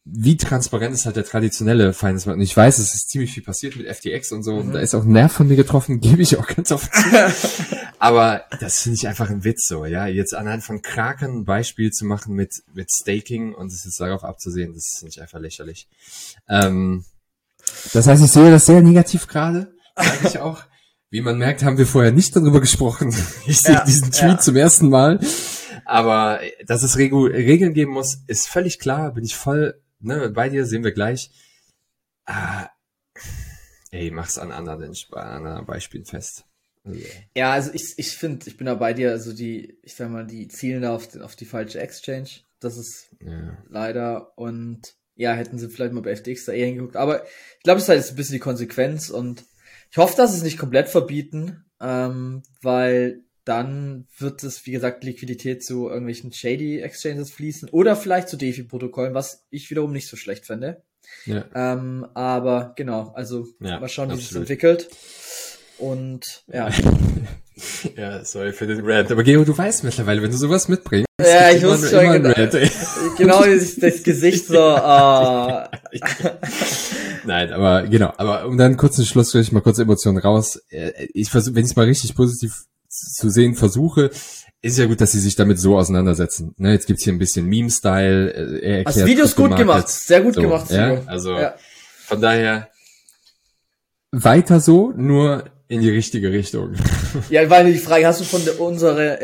wie transparent ist halt der traditionelle Finance Markt. Und ich weiß, es ist ziemlich viel passiert mit FTX und so. Mhm. Und da ist auch ein Nerv von mir getroffen, gebe ich auch ganz offen zu. Aber das finde ich einfach ein Witz so, ja. Jetzt anhand von Kraken ein Beispiel zu machen mit, mit Staking und es jetzt darauf abzusehen, das finde ich einfach lächerlich. Ähm, das heißt, ich sehe das sehr negativ gerade, sage ich auch. Wie man merkt, haben wir vorher nicht darüber gesprochen. Ich sehe ja, diesen Tweet ja. zum ersten Mal. Aber dass es Regu Regeln geben muss, ist völlig klar, bin ich voll ne, bei dir sehen wir gleich. Ah, ey, mach's an anderen, an anderen Beispielen fest. Also. Ja, also ich, ich finde, ich bin da bei dir, also die, ich sag mal, die zielen da auf, auf die falsche Exchange. Das ist ja. leider und ja, hätten sie vielleicht mal bei FTX da eher hingeguckt. Aber ich glaube, das ist halt ein bisschen die Konsequenz und ich hoffe, dass sie es nicht komplett verbieten, ähm, weil dann wird es, wie gesagt, Liquidität zu irgendwelchen shady Exchanges fließen oder vielleicht zu DeFi-Protokollen, was ich wiederum nicht so schlecht fände. Ja. Ähm, aber genau, also ja, mal schauen, wie sich das entwickelt. Und ja. ja, sorry für den Rant. Aber Geo, du weißt mittlerweile, wenn du sowas mitbringst. Ja, ich muss schon genau, genau das, das Gesicht so. Uh. Nein, aber genau. Aber um dann kurz den Schluss, ich mal kurz Emotionen raus. Äh, ich versuche, wenn ich es mal richtig positiv zu sehen versuche, ist ja gut, dass sie sich damit so auseinandersetzen. Ne, jetzt gibt's hier ein bisschen Meme-Style. Äh, er erklärt Hast Videos gut gemacht, sehr gut so, gemacht. Ja? Also ja. von daher weiter so, nur in die richtige Richtung. Ja, weil die Frage, hast du von der, unserer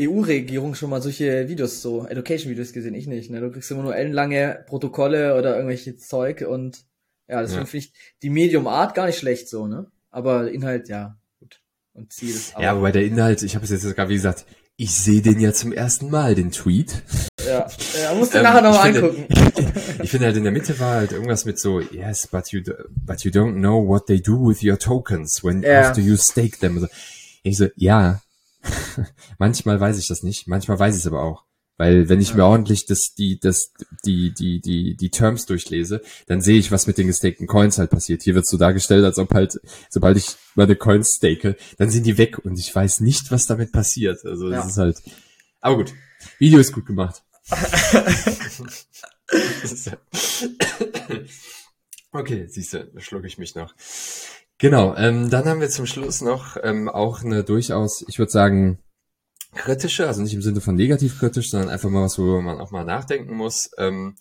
EU-Regierung schon mal solche Videos, so Education-Videos gesehen? Ich nicht. Ne? Du kriegst immer nur ellenlange Protokolle oder irgendwelche Zeug und ja, deswegen ja. finde ich die Medium-Art gar nicht schlecht so, ne? Aber Inhalt, ja, und Ziel ist auch. Ja, aber bei der Inhalt, ich habe es jetzt sogar, wie gesagt, ich sehe den ja zum ersten Mal, den Tweet. Ja, ja musst du ähm, nachher nochmal angucken. ich finde halt in der Mitte war halt irgendwas mit so, yes, but you, but you don't know what they do with your tokens when ja. after you stake them. Ich so, ja, manchmal weiß ich das nicht, manchmal weiß ich es aber auch. Weil wenn ich mir ordentlich das, die, das, die, die, die, die Terms durchlese, dann sehe ich, was mit den gestakten Coins halt passiert. Hier wird so dargestellt, als ob halt, sobald ich meine Coins stake, dann sind die weg und ich weiß nicht, was damit passiert. Also das ja. ist halt. Aber gut. Video ist gut gemacht. okay, siehst du, da schlucke ich mich noch. Genau, ähm, dann haben wir zum Schluss noch ähm, auch eine durchaus, ich würde sagen, kritische, also nicht im Sinne von negativ kritisch, sondern einfach mal was, wo man auch mal nachdenken muss. Ähm,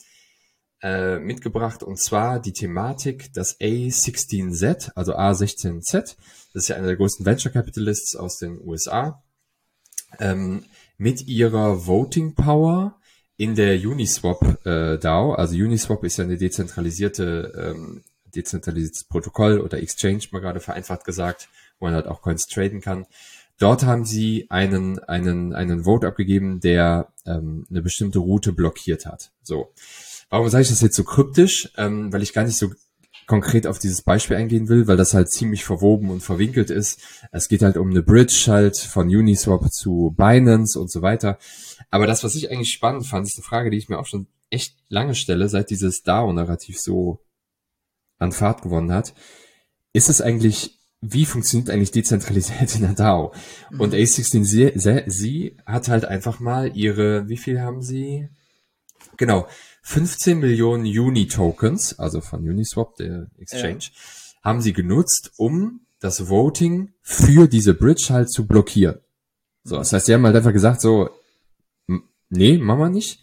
äh, mitgebracht und zwar die Thematik, das A16Z, also A16Z, das ist ja einer der größten Venture Capitalists aus den USA, ähm, mit ihrer Voting Power in der Uniswap äh, DAO, also Uniswap ist ja eine dezentralisierte, ähm, dezentralisiertes Protokoll oder Exchange, mal gerade vereinfacht gesagt, wo man halt auch Coins traden kann. Dort haben sie einen, einen, einen Vote abgegeben, der ähm, eine bestimmte Route blockiert hat. So. Warum sage ich das jetzt so kryptisch? Ähm, weil ich gar nicht so konkret auf dieses Beispiel eingehen will, weil das halt ziemlich verwoben und verwinkelt ist. Es geht halt um eine Bridge halt von Uniswap zu Binance und so weiter. Aber das, was ich eigentlich spannend fand, ist eine Frage, die ich mir auch schon echt lange stelle, seit dieses DAO-Narrativ so an Fahrt gewonnen hat. Ist es eigentlich, wie funktioniert eigentlich dezentralisiert in der DAO? Mhm. Und A16 sie, sie hat halt einfach mal ihre, wie viel haben sie? Genau, 15 Millionen Uni-Tokens, also von Uniswap, der Exchange, ja. haben sie genutzt, um das Voting für diese Bridge halt zu blockieren. So, das heißt, sie haben halt einfach gesagt, so, nee, machen wir nicht.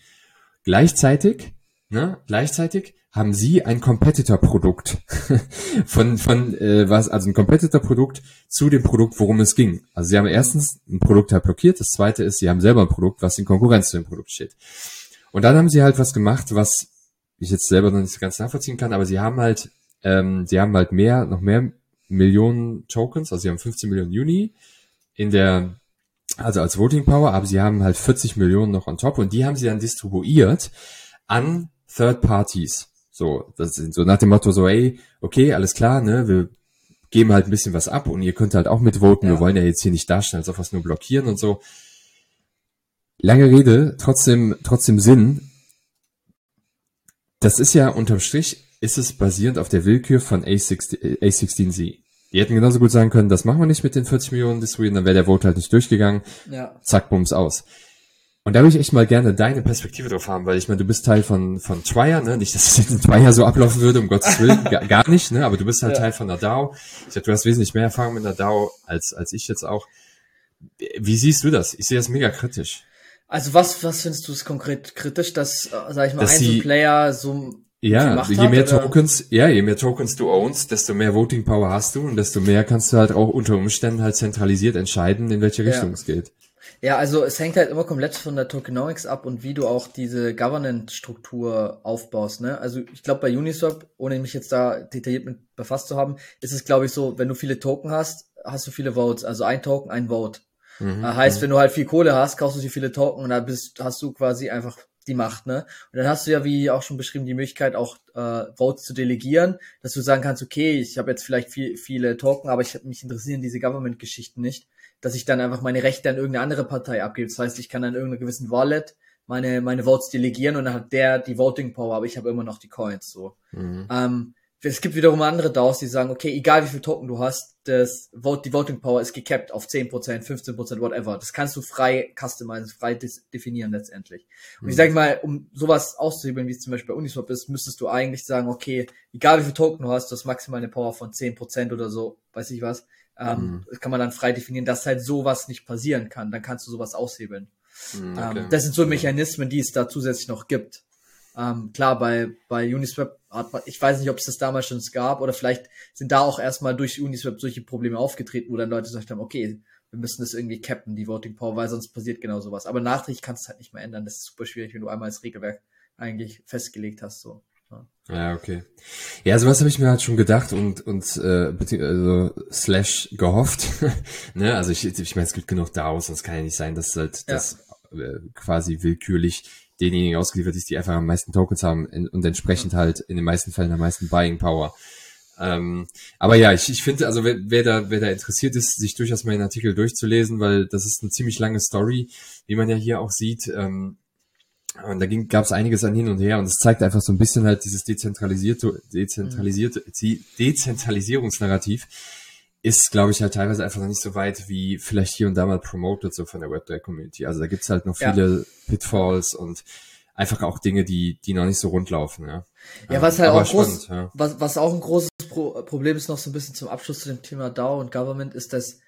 Gleichzeitig, ne, gleichzeitig haben sie ein Competitor-Produkt von, von äh, was, also ein Competitor-Produkt zu dem Produkt, worum es ging. Also sie haben erstens ein Produkt halt blockiert, das zweite ist, sie haben selber ein Produkt, was in Konkurrenz zu dem Produkt steht. Und dann haben sie halt was gemacht, was ich jetzt selber noch nicht ganz nachvollziehen kann, aber sie haben halt, ähm, sie haben halt mehr, noch mehr Millionen Tokens, also sie haben 15 Millionen Juni in der, also als Voting Power, aber sie haben halt 40 Millionen noch on top und die haben sie dann distribuiert an Third Parties. So, das sind so nach dem Motto so, ey, okay, alles klar, ne, wir geben halt ein bisschen was ab und ihr könnt halt auch mitvoten, ja. wir wollen ja jetzt hier nicht darstellen, als ob wir es nur blockieren und so. Lange Rede, trotzdem, trotzdem Sinn. Das ist ja unterm Strich, ist es basierend auf der Willkür von A16, A16Z. Die hätten genauso gut sagen können, das machen wir nicht mit den 40 Millionen distribuieren, dann wäre der Vote halt nicht durchgegangen. Ja. Zack, bums aus. Und da würde ich echt mal gerne deine Perspektive drauf haben, weil ich meine, du bist Teil von, von Trier, ne? Nicht, dass es jetzt in Trier so ablaufen würde, um Gottes Willen, gar, nicht, ne? Aber du bist halt ja. Teil von der DAO. Ich sag, du hast wesentlich mehr Erfahrung mit der DAO als, als ich jetzt auch. Wie siehst du das? Ich sehe das mega kritisch. Also was, was findest du es konkret kritisch, dass, äh, sag ich mal, Einzelplayer so ja, je mehr hat, Tokens, ja, je mehr Tokens du ownst, desto mehr Voting Power hast du und desto mehr kannst du halt auch unter Umständen halt zentralisiert entscheiden, in welche Richtung ja. es geht. Ja, also es hängt halt immer komplett von der Tokenomics ab und wie du auch diese Governance-Struktur aufbaust. Ne? Also ich glaube bei Uniswap, ohne mich jetzt da detailliert mit befasst zu haben, ist es glaube ich so, wenn du viele Token hast, hast du viele Votes. Also ein Token, ein Vote. Mhm, äh, heißt, mhm. wenn du halt viel Kohle hast, kaufst du dir viele Token und dann bist, hast du quasi einfach die Macht, ne? Und dann hast du ja, wie auch schon beschrieben, die Möglichkeit, auch äh, Votes zu delegieren, dass du sagen kannst, okay, ich habe jetzt vielleicht viel, viele Token, aber ich mich interessieren diese Government-Geschichten nicht, dass ich dann einfach meine Rechte an irgendeine andere Partei abgebe. Das heißt, ich kann an irgendeiner gewissen Wallet meine, meine Votes delegieren und dann hat der die Voting Power, aber ich habe immer noch die Coins so. Mhm. Ähm, es gibt wiederum andere DAOs, die sagen, okay, egal wie viel Token du hast, das Vote, die Voting Power ist gecapped auf 10%, 15%, whatever. Das kannst du frei customizen, frei definieren letztendlich. Und mhm. ich sage mal, um sowas auszuhebeln, wie es zum Beispiel bei Uniswap ist, müsstest du eigentlich sagen, okay, egal wie viel Token du hast, du hast maximal eine Power von 10% oder so, weiß ich was. Ähm, mhm. kann man dann frei definieren, dass halt sowas nicht passieren kann. Dann kannst du sowas aushebeln. Mhm, okay. ähm, das sind so Mechanismen, die es da zusätzlich noch gibt. Ähm, klar, bei, bei Uniswap hat man, ich weiß nicht, ob es das damals schon gab oder vielleicht sind da auch erstmal durch Uniswap solche Probleme aufgetreten, wo dann Leute gesagt haben, okay, wir müssen das irgendwie cappen, die Voting Power, weil sonst passiert genau sowas. Aber nachträglich kannst du es halt nicht mehr ändern. Das ist super schwierig, wenn du einmal das Regelwerk eigentlich festgelegt hast. So. Ja, ja okay. Ja, sowas habe ich mir halt schon gedacht und und äh, also slash gehofft. ne, also ich, ich meine, es gibt genug DAOs, und es kann ja nicht sein, dass halt ja. das äh, quasi willkürlich denjenigen ausgeliefert ist, die einfach am meisten Tokens haben und entsprechend halt in den meisten Fällen am meisten Buying Power. Ähm, aber ja, ich, ich finde, also wer, wer, da, wer da interessiert ist, sich durchaus mal den Artikel durchzulesen, weil das ist eine ziemlich lange Story, wie man ja hier auch sieht. Ähm, und da gab es einiges an hin und her und es zeigt einfach so ein bisschen halt dieses dezentralisierte, dezentralisierte, Dezentralisierungsnarrativ, ist, glaube ich, halt teilweise einfach noch nicht so weit, wie vielleicht hier und da mal promoted, so von der Web3-Community. Also da gibt's halt noch viele ja. Pitfalls und einfach auch Dinge, die, die noch nicht so rund laufen, ja. Ja, was halt auch spannend, groß, ja. was, was auch ein großes Pro Problem ist noch so ein bisschen zum Abschluss zu dem Thema DAO und Government, ist, dass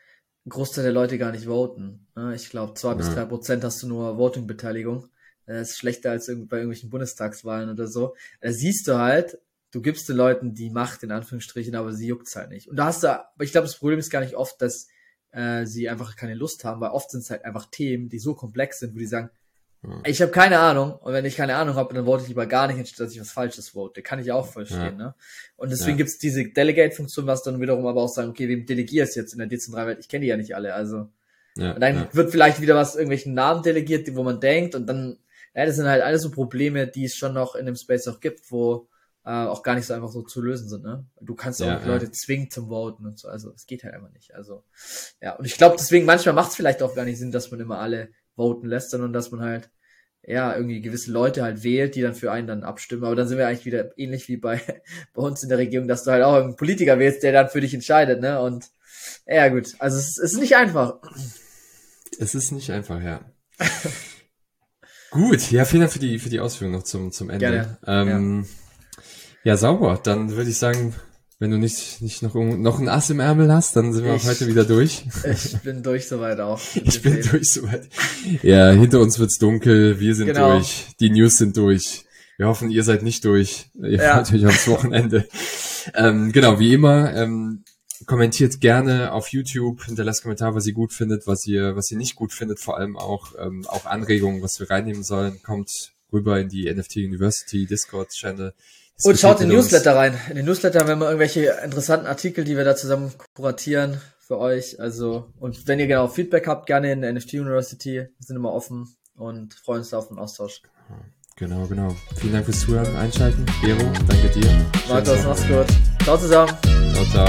ein Großteil der Leute gar nicht voten. Ich glaube, zwei bis drei Prozent hast du nur Voting-Beteiligung. Das ist schlechter als bei irgendwelchen Bundestagswahlen oder so. Da siehst du halt, du gibst den Leuten die Macht in Anführungsstrichen, aber sie juckt's halt nicht. Und da hast du, aber ich glaube, das Problem ist gar nicht oft, dass äh, sie einfach keine Lust haben, weil oft sind es halt einfach Themen, die so komplex sind, wo die sagen, ja. ich habe keine Ahnung und wenn ich keine Ahnung habe, dann vote ich lieber gar nicht, anstatt dass ich was Falsches vote. Kann ich auch verstehen, ja. ne? Und deswegen ja. gibt's diese Delegate-Funktion, was dann wiederum aber auch sagen, okay, wem delegierst jetzt in der dezentralen? Ich kenne die ja nicht alle, also. Ja, und dann wird vielleicht wieder was irgendwelchen Namen delegiert, wo man denkt und dann, ja, das sind halt alles so Probleme, die es schon noch in dem Space auch gibt, wo äh, auch gar nicht so einfach so zu lösen sind. Ne? Du kannst ja, auch ja. Leute zwingen zum Voten und so. Also es geht halt einfach nicht. Also ja, und ich glaube deswegen manchmal macht es vielleicht auch gar nicht Sinn, dass man immer alle voten lässt, sondern dass man halt ja irgendwie gewisse Leute halt wählt, die dann für einen dann abstimmen. Aber dann sind wir eigentlich wieder ähnlich wie bei bei uns in der Regierung, dass du halt auch einen Politiker wählst, der dann für dich entscheidet. Ne? Und ja gut, also es, es ist nicht einfach. Es ist nicht einfach, ja. Gut, ja, vielen Dank für die, für die Ausführung noch zum, zum Ende. Gerne. Ähm, ja. Ja, sauber. Dann würde ich sagen, wenn du nicht, nicht noch, noch ein Ass im Ärmel hast, dann sind wir ich, auch heute wieder durch. Ich bin durch soweit auch. Ich bin durch soweit. Ja, hinter uns wird's dunkel, wir sind genau. durch, die News sind durch. Wir hoffen, ihr seid nicht durch. Ihr ja. fahrt euch aufs Wochenende. ähm, genau, wie immer, ähm, kommentiert gerne auf YouTube, hinterlasst Kommentar, was ihr gut findet, was ihr, was ihr nicht gut findet, vor allem auch, ähm, auch Anregungen, was wir reinnehmen sollen. Kommt rüber in die NFT University Discord Channel. Und schaut in den Newsletter rein. In den Newsletter haben wir irgendwelche interessanten Artikel, die wir da zusammen kuratieren für euch. Also, und wenn ihr genau Feedback habt, gerne in der NFT University. Wir sind immer offen und freuen uns auf den Austausch. Genau, genau. Vielen Dank fürs Zuhören, Einschalten. Gero, danke dir. Markus, mach's gut. 走走走走走